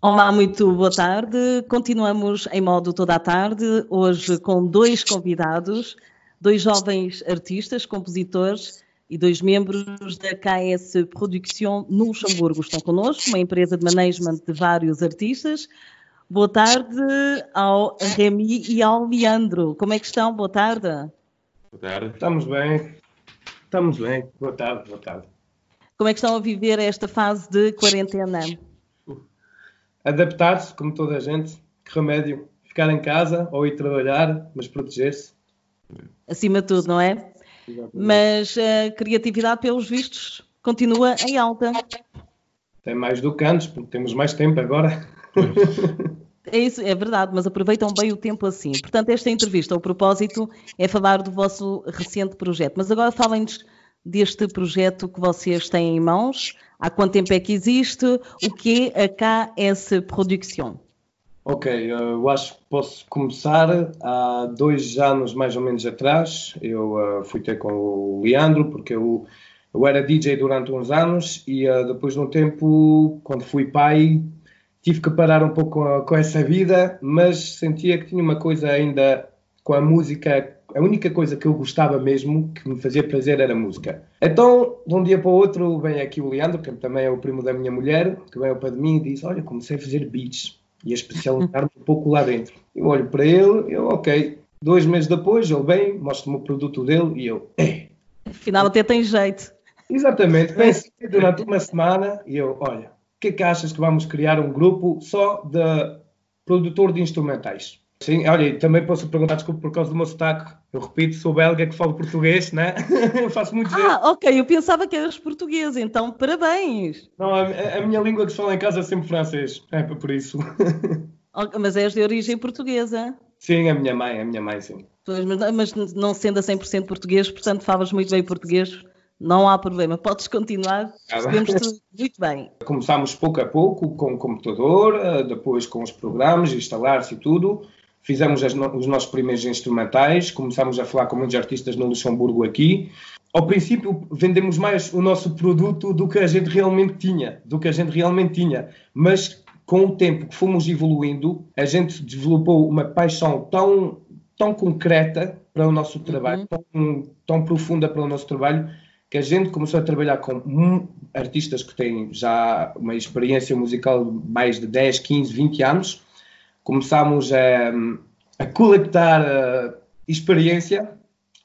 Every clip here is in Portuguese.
Olá, muito boa tarde. Continuamos em modo toda a tarde, hoje com dois convidados, dois jovens artistas, compositores e dois membros da KS Production no Luxemburgo. Estão connosco, uma empresa de management de vários artistas. Boa tarde ao Remy e ao Leandro. Como é que estão? Boa tarde. Boa tarde. Estamos bem. Estamos bem. Boa tarde, boa tarde. Como é que estão a viver esta fase de quarentena? Adaptar-se, como toda a gente. Que remédio? Ficar em casa ou ir trabalhar, mas proteger-se. Acima de tudo, não é? Exatamente. Mas a criatividade, pelos vistos, continua em alta. Tem mais do que antes, porque temos mais tempo agora. É isso, é verdade, mas aproveitam bem o tempo assim. Portanto, esta entrevista, o propósito é falar do vosso recente projeto. Mas agora falem-nos deste projeto que vocês têm em mãos, Há quanto tempo é que existe? O que é a KS Production? Ok, eu acho que posso começar há dois anos mais ou menos atrás. Eu uh, fui ter com o Leandro, porque eu, eu era DJ durante uns anos e uh, depois de um tempo, quando fui pai, tive que parar um pouco com, com essa vida, mas sentia que tinha uma coisa ainda com a música a única coisa que eu gostava mesmo, que me fazia prazer, era música. Então, de um dia para o outro, vem aqui o Leandro, que também é o primo da minha mulher, que pé de mim e diz: Olha, comecei a fazer beats e a especializar-me um pouco lá dentro. Eu olho para ele, eu, ok. Dois meses depois, ele vem, mostra-me o produto dele e eu, é. Afinal, até tem jeito. Exatamente. Pensei durante uma semana e eu, olha, o que é que achas que vamos criar um grupo só de produtor de instrumentais? Sim, olha, também posso perguntar, desculpa, por causa do meu sotaque. Eu repito, sou belga que falo português, né? eu faço muito Ah, ok, eu pensava que eras português, então parabéns. Não, a, a minha língua que se fala em casa é sempre francês, é por isso. mas és de origem portuguesa? Sim, a minha mãe, a minha mãe, sim. Mas, mas não sendo a 100% português, portanto falas muito bem português, não há problema, podes continuar, percebemos-te muito bem. Começámos pouco a pouco com o computador, eh, depois com os programas, instalar-se e tudo fizemos as, os nossos primeiros instrumentais, começámos a falar com muitos artistas no Luxemburgo aqui. Ao princípio vendemos mais o nosso produto do que a gente realmente tinha, do que a gente realmente tinha, mas com o tempo que fomos evoluindo, a gente desenvolveu uma paixão tão tão concreta para o nosso trabalho, uhum. tão, tão profunda para o nosso trabalho, que a gente começou a trabalhar com artistas que têm já uma experiência musical de mais de 10, 15, 20 anos começámos a, a coletar a experiência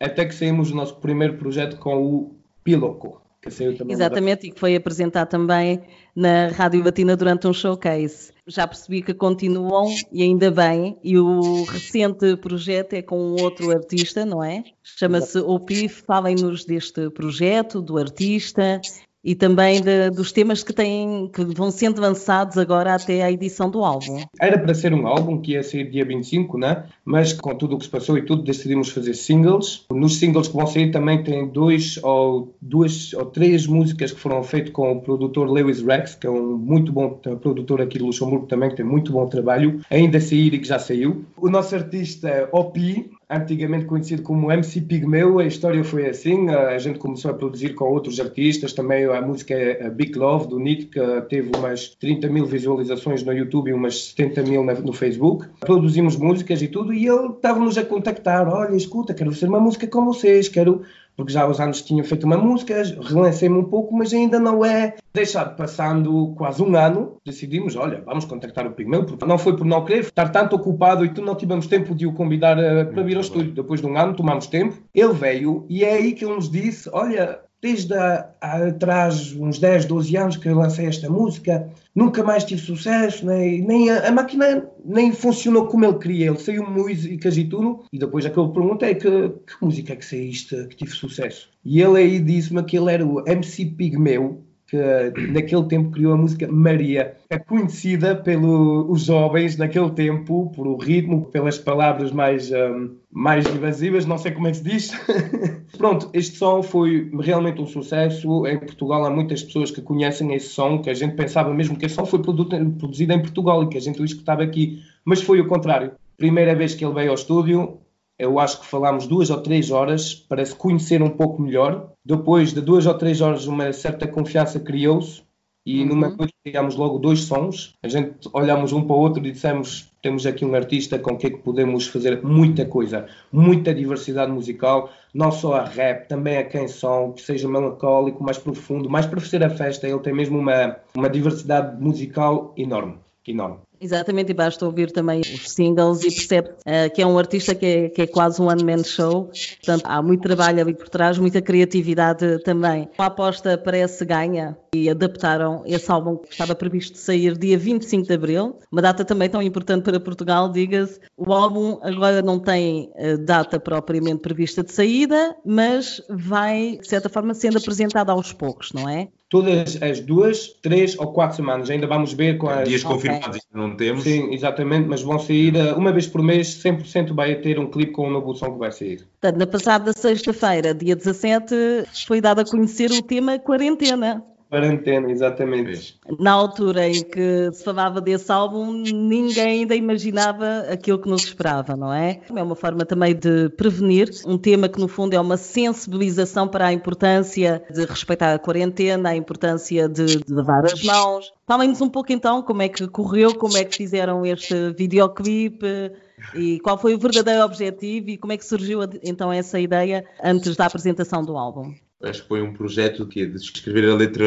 até que saímos do nosso primeiro projeto com o Piloco. Que saiu também Exatamente, e que foi apresentado também na Rádio Batina durante um showcase. Já percebi que continuam e ainda bem, e o recente projeto é com um outro artista, não é? Chama-se OPIF. Falem-nos deste projeto, do artista e também de, dos temas que, têm, que vão sendo lançados agora até à edição do álbum. Era para ser um álbum que ia sair dia 25, né? mas com tudo o que se passou e tudo, decidimos fazer singles. Nos singles que vão sair também tem dois ou duas ou três músicas que foram feitas com o produtor Lewis Rex, que é um muito bom produtor aqui de Luxemburgo também, que tem muito bom trabalho, ainda a sair e que já saiu. O nosso artista Opi, antigamente conhecido como MC Pigmeu, a história foi assim, a gente começou a produzir com outros artistas, também a música é Big Love, do Nito, que teve umas 30 mil visualizações no YouTube e umas 70 mil no Facebook. Produzimos músicas e tudo, e ele estava-nos a contactar, olha, escuta, quero fazer uma música com vocês, quero porque já há uns anos tinham feito uma música, relancei-me um pouco, mas ainda não é deixado passando quase um ano, decidimos, olha, vamos contactar o Pigmeu, porque não foi por não querer estar tanto ocupado e tu não tivemos tempo de o convidar uh, para vir ao estúdio. Depois de um ano, tomamos tempo, ele veio e é aí que ele nos disse, olha, desde atrás, uns 10, 12 anos que eu lancei esta música, nunca mais tive sucesso, nem, nem a, a, máquina nem funcionou como ele queria. Ele saiu músicas e tudo, e depois aquele pergunta é que, que música é que saíste que tive sucesso? E ele aí disse-me que ele era o MC Pigmeu, que naquele tempo criou a música Maria. É conhecida pelos jovens naquele tempo, por o ritmo, pelas palavras mais, um, mais invasivas, não sei como é que se diz. Pronto, este som foi realmente um sucesso. Em Portugal há muitas pessoas que conhecem esse som, que a gente pensava mesmo que esse som foi produzido em Portugal e que a gente o escutava aqui, mas foi o contrário. Primeira vez que ele veio ao estúdio, eu acho que falámos duas ou três horas para se conhecer um pouco melhor. Depois de duas ou três horas, uma certa confiança criou-se e uhum. numa noite criámos logo dois sons. A gente olhamos um para o outro e dissemos: temos aqui um artista com quem é podemos fazer muita coisa, muita diversidade musical, não só a rap, também a canção, que seja melancólico, mais profundo, mais para fazer a festa. Ele tem mesmo uma, uma diversidade musical enorme, enorme. Exatamente, e basta ouvir também os singles e percebe uh, que é um artista que é, que é quase um one-man show, portanto há muito trabalho ali por trás, muita criatividade também. A aposta parece ganha e adaptaram esse álbum que estava previsto sair dia 25 de Abril, uma data também tão importante para Portugal, diga-se. O álbum agora não tem uh, data propriamente prevista de saída, mas vai, de certa forma, sendo apresentado aos poucos, não é? todas as duas, três ou quatro semanas. Ainda vamos ver com as. Dias confirmados, okay. não temos. Sim, exatamente, mas vão sair eh, uma vez por mês, 100% vai ter um clipe com um novo som que vai sair. Portanto, na passada sexta-feira, dia 17, foi dado a conhecer o tema quarentena. Quarentena, exatamente. Na altura em que se falava desse álbum, ninguém ainda imaginava aquilo que nos esperava, não é? É uma forma também de prevenir, um tema que no fundo é uma sensibilização para a importância de respeitar a quarentena, a importância de, de lavar as mãos. Falem-nos um pouco então como é que correu, como é que fizeram este videoclipe e qual foi o verdadeiro objetivo e como é que surgiu então essa ideia antes da apresentação do álbum acho que foi um projeto que de escrever a letra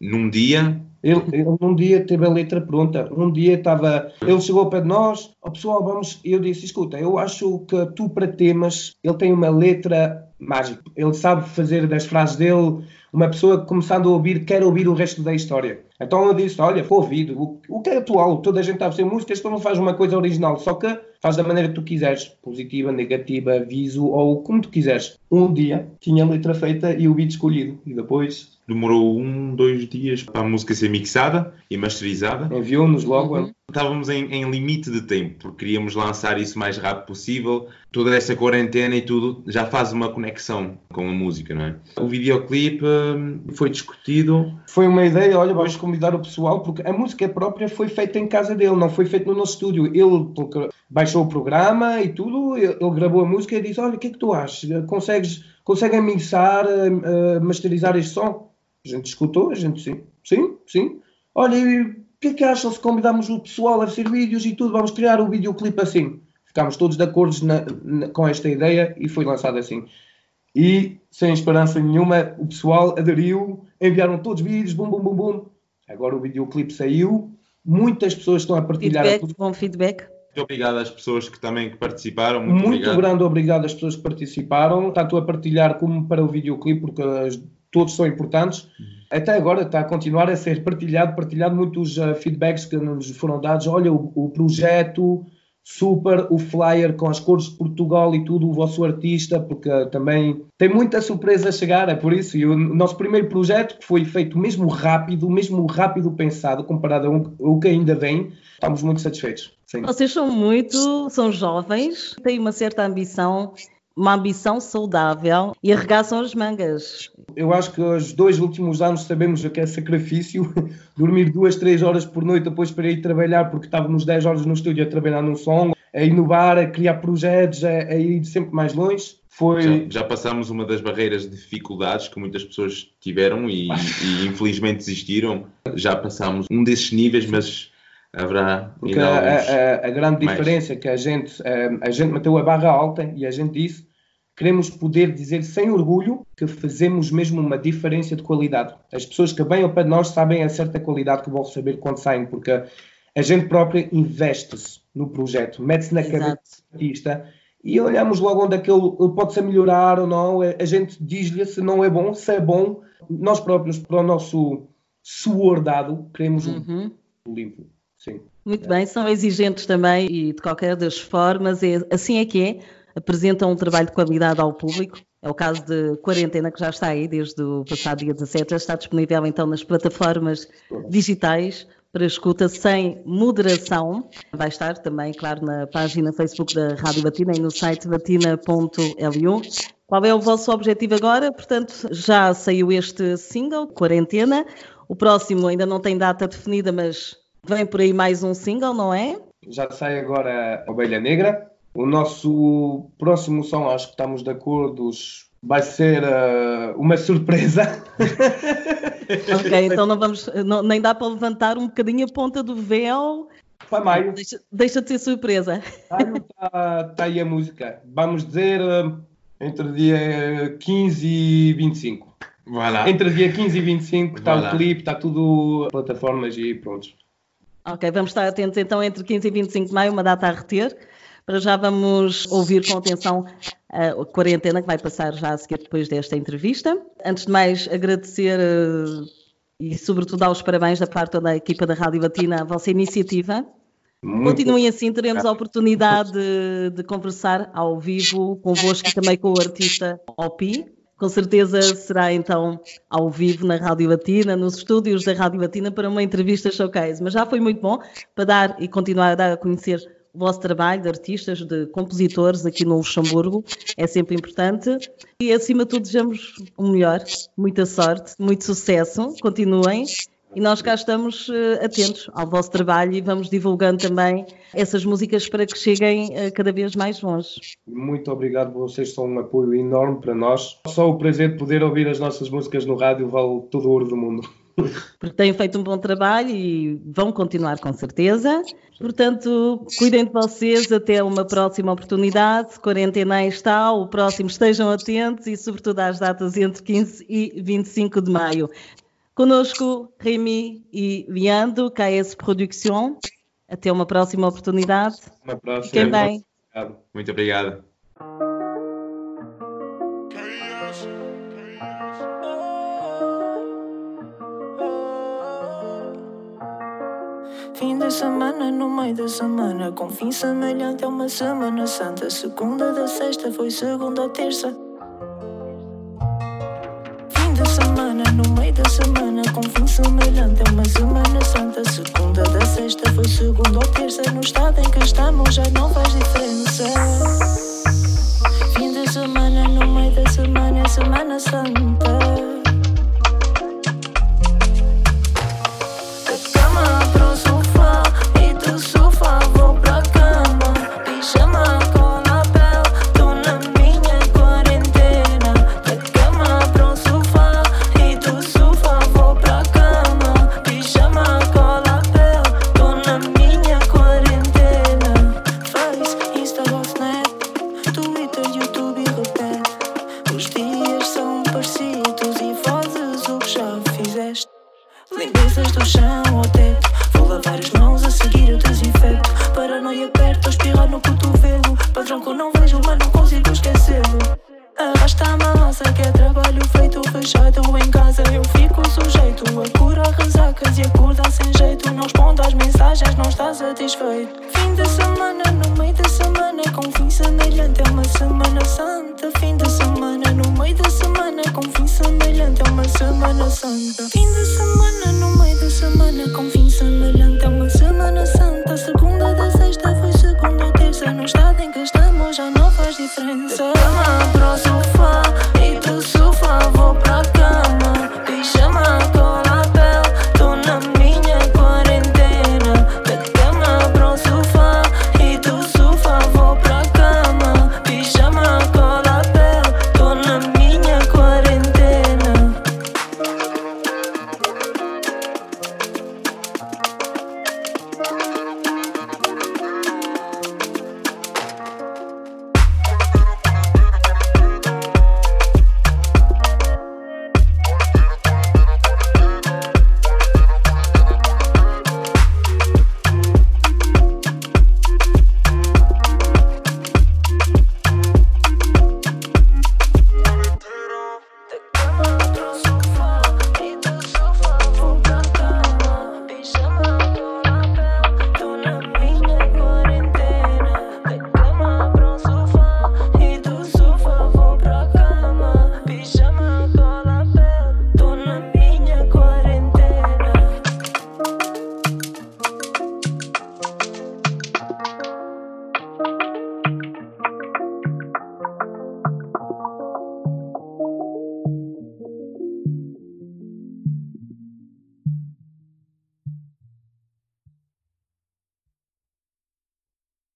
num dia. Ele, ele num dia teve a letra pronta. Um dia estava. Ele chegou para nós, oh, pessoal, vamos. Eu disse: escuta, eu acho que tu para temas, ele tem uma letra mágica. Ele sabe fazer das frases dele uma pessoa que começando a ouvir quer ouvir o resto da história. Então eu disse: olha, foi ouvido. O, o que é atual? Toda a gente está a fazer músicas, tu não faz uma coisa original, só que faz da maneira que tu quiseres, positiva, negativa, aviso ou como tu quiseres. Um dia tinha a letra feita e o beat escolhido. E depois. Demorou um, dois dias para a música ser mixada e masterizada. Enviou-nos logo. Uhum. Estávamos em, em, limite de tempo, porque queríamos lançar isso o mais rápido possível. Toda essa quarentena e tudo já faz uma conexão com a música, não é? O videoclipe hum, foi discutido. Foi uma ideia, olha, vamos convidar o pessoal, porque a música própria foi feita em casa dele, não foi feita no nosso estúdio. Ele, baixou o programa e tudo, ele gravou a música e disse: Olha, o que é que tu achas? Consegues, conseguem mixar, uh, masterizar este som? A gente escutou, a gente sim, sim, sim. Olha, o que é que acham se convidarmos o pessoal a fazer vídeos e tudo? Vamos criar o um videoclipe assim. Ficámos todos de acordo na, na, com esta ideia e foi lançado assim. E, sem esperança nenhuma, o pessoal aderiu, enviaram todos os vídeos, bum, bum, bum, bum. Agora o videoclipe saiu, muitas pessoas estão a partilhar. Feedback, bom feedback. Muito obrigado às pessoas que também que participaram. Muito, muito obrigado. grande obrigado às pessoas que participaram, tanto a partilhar como para o videoclipe, porque todos são importantes. Uhum. Até agora está a continuar a ser partilhado, partilhado muitos uh, feedbacks que nos foram dados. Olha, o, o, projeto super, o flyer com as cores de Portugal e tudo, o vosso artista, porque também tem muita surpresa a chegar, é por isso. E o nosso primeiro projeto, que foi feito mesmo rápido, mesmo rápido pensado, comparado ao que ainda vem, estamos muito satisfeitos. Sim. Vocês são muito, são jovens, têm uma certa ambição, uma ambição saudável e arregaçam as mangas. Eu acho que os dois últimos anos sabemos o que é sacrifício, dormir duas, três horas por noite depois para ir trabalhar, porque estávamos 10 horas no estúdio a trabalhar num som, a inovar, a criar projetos, a, a ir sempre mais longe. Foi... Já, já passámos uma das barreiras de dificuldades que muitas pessoas tiveram e, e infelizmente desistiram. Já passámos um desses níveis, mas haverá. Porque a, a, a, grande mais. diferença é que a gente, eh, a, gente meteu a barra alta e a gente disse queremos poder dizer sem orgulho que fazemos mesmo uma diferença de qualidade. As pessoas que vêm ao pé de nós sabem a certa qualidade que vão saber quando saem, porque a gente própria investe-se no projeto, mete-se na cabeça do artista e olhamos logo onde é que ele, ele pode ser melhorar ou não. A gente diz-lhe se não é bom, se é bom. Nós próprios, para o nosso suor dado, queremos uhum. um limpo. Sim. Muito bem, são exigentes também e de qualquer das formas, é, assim é que é, apresentam um trabalho de qualidade ao público. É o caso de Quarentena, que já está aí desde o passado dia 17, já está disponível então nas plataformas digitais para escuta sem moderação. Vai estar também, claro, na página Facebook da Rádio Batina e no site batina.lu. Qual é o vosso objetivo agora? Portanto, já saiu este single, Quarentena. O próximo ainda não tem data definida, mas Vem por aí mais um single, não é? Já sai agora a Ovelha Negra. O nosso próximo som, acho que estamos de acordo vai ser uh, uma surpresa. ok, então não vamos, não, nem dá para levantar um bocadinho a ponta do véu. Para maio. Deixa, deixa de ser surpresa. Está tá aí a música. Vamos dizer uh, entre dia 15 e 25. Voilà. Entre dia 15 e 25 está voilà. o clipe, está tudo plataformas e pronto. Ok, vamos estar atentos então entre 15 e 25 de maio, uma data a reter. Para já vamos ouvir com atenção a quarentena que vai passar já a seguir depois desta entrevista. Antes de mais, agradecer uh, e, sobretudo, dar os parabéns da parte da equipa da Rádio Batina à vossa iniciativa. Muito Continuem assim, teremos a oportunidade de, de, conversar ao vivo convosco e também com o artista Opi. Com certeza será então ao vivo na Rádio Batina, nos estúdios da Rádio Batina, para uma entrevista showcase. Mas já foi muito bom para dar e continuar a dar a conhecer o vosso trabalho de artistas, de compositores aqui no Luxemburgo, é sempre importante. E acima de tudo, desejamos o melhor, muita sorte, muito sucesso, continuem. E nós cá estamos uh, atentos ao vosso trabalho e vamos divulgando também essas músicas para que cheguem uh, cada vez mais longe. Muito obrigado, vocês são um apoio enorme para nós. Só o prazer de poder ouvir as nossas músicas no rádio vale todo o ouro do mundo. Porque têm feito um bom trabalho e vão continuar com certeza. Portanto, cuidem de vocês até uma próxima oportunidade. Quarentena está, o próximo estejam atentos e, sobretudo, às datas entre 15 e 25 de maio. Conosco, Remy e Viando, KS Production. Até uma próxima oportunidade. Uma próxima. Fiquem bem. Muito obrigado. Fim de semana no meio da semana, com fim semelhante a uma semana santa. Segunda da sexta foi segunda ou terça. Meio da semana, com fim semelhante a uma semana santa. Segunda da sexta foi segunda ou terça. No estado em que estamos já não faz diferença. Fim de semana no meio da semana é Semana Santa. que te acorda sem jeito. Não responde às mensagens, não está satisfeito. Fim de semana, no meio da semana, com fim semelhante. É uma semana santa. Fim de semana, no meio da semana, com fim semelhante. É uma semana santa. Fim de semana, no meio da semana, com fim semelhante. É uma semana santa. Segunda da sexta foi segunda ou terça. No estado em que estamos já não faz diferença. Cama o sofá.